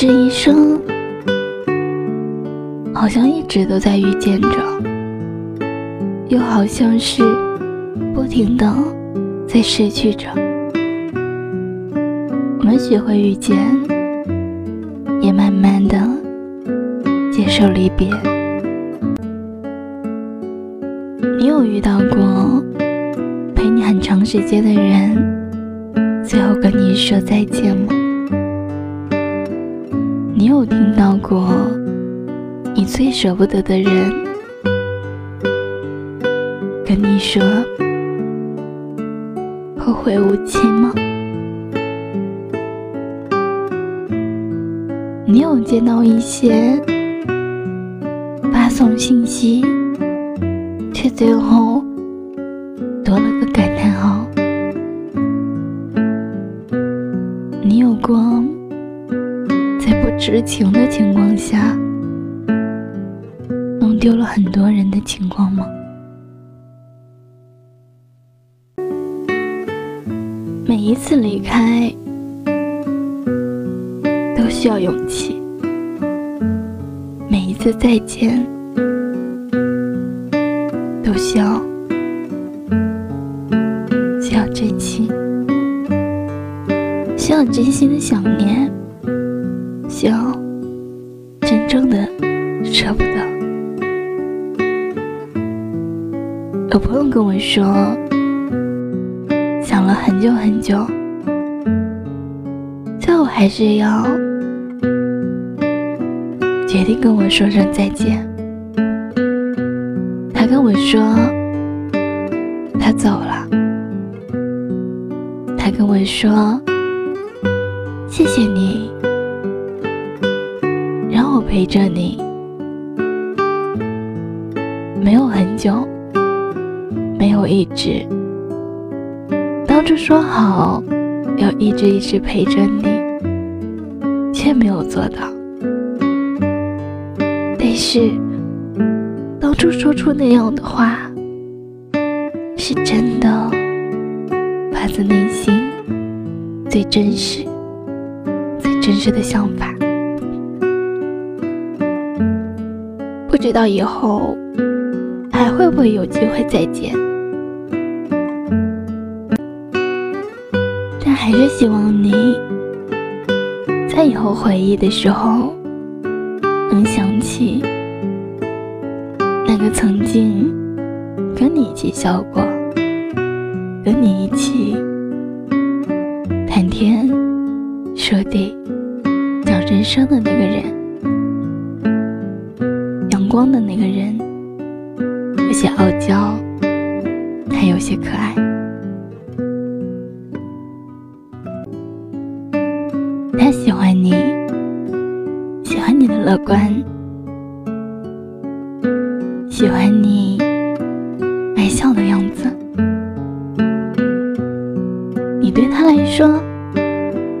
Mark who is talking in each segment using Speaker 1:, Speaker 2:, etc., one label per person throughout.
Speaker 1: 这一生，好像一直都在遇见着，又好像是不停的在失去着。我们学会遇见，也慢慢的接受离别。你有遇到过陪你很长时间的人，最后跟你说再见吗？你有听到过你最舍不得的人跟你说后会无期吗？你有见到一些发送信息，却最后多了个感叹号？知情的情况下，弄丢了很多人的情况吗？每一次离开都需要勇气，每一次再见都需要需要珍惜，需要真心的想念。想真正的舍不得。有朋友跟我说，想了很久很久，最后还是要决定跟我说声再见。他跟我说，他走了。他跟我说，谢谢你。陪着你，没有很久，没有一直。当初说好要一直一直陪着你，却没有做到。但是当初说出那样的话，是真的，发自内心，最真实、最真实的想法。不知道以后还会不会有机会再见，但还是希望你在以后回忆的时候，能想起那个曾经跟你一起笑过、跟你一起谈天说地、讲人生的那个人。光的那个人，有些傲娇，还有些可爱。他喜欢你，喜欢你的乐观，喜欢你爱笑的样子。你对他来说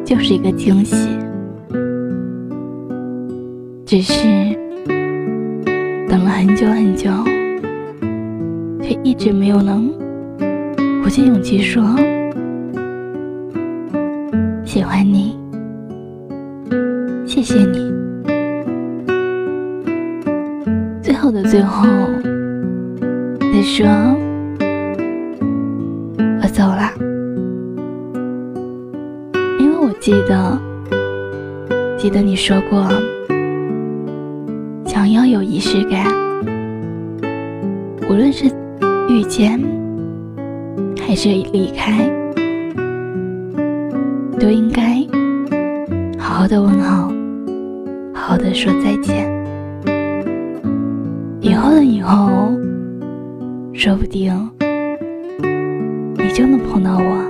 Speaker 1: 就是一个惊喜，只是。久很久，却一直没有能鼓起勇气说喜欢你，谢谢你。最后的最后，你说我走了，因为我记得，记得你说过。想要有仪式感，无论是遇见还是离开，都应该好好的问好，好好的说再见。以后的以后，说不定你就能碰到我，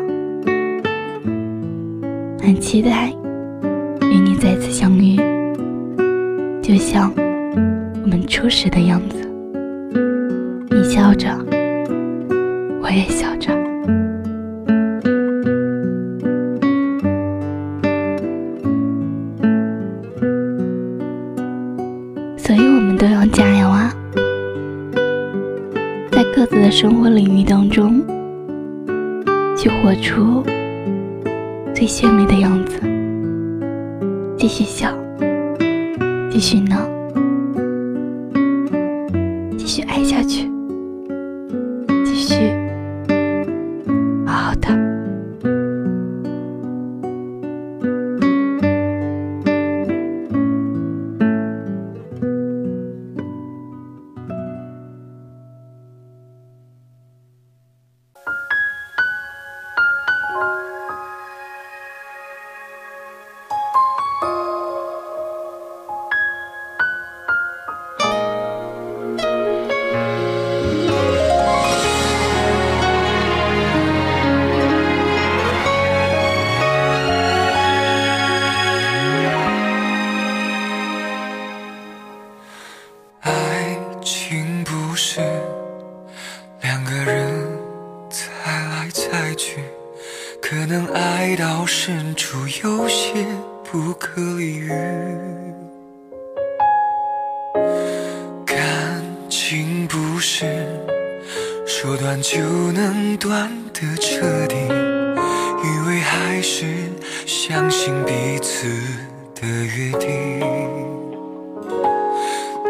Speaker 1: 很期待与你再次相遇，就像。我们初识的样子，笑着，我也笑着，所以我们都要加油啊！在各自的生活领域当中，去活出最绚丽的样子，继续笑。继续闹，继续爱下去。
Speaker 2: 去爱到深处有些不可理喻，感情不是说断就能断的彻底，以为还是相信彼此的约定。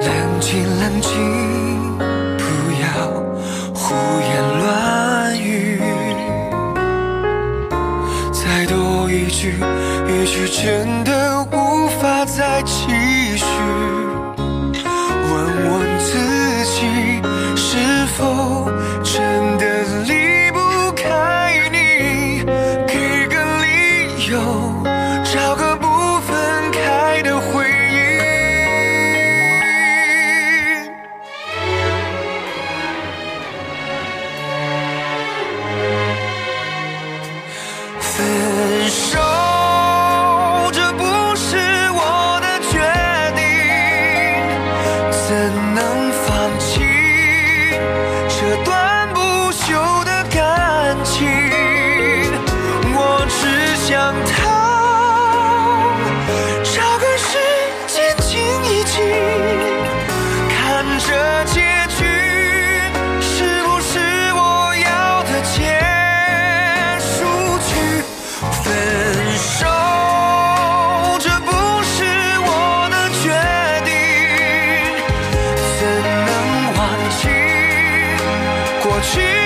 Speaker 2: 冷静，冷静，一句，真冷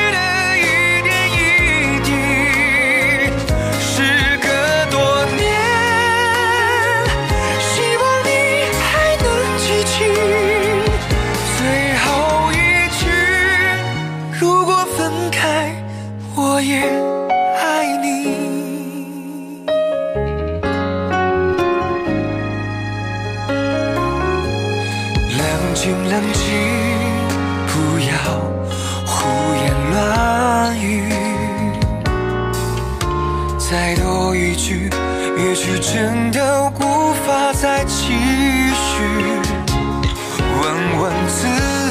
Speaker 2: 再多一句，也许真的无法再继续。问问自己，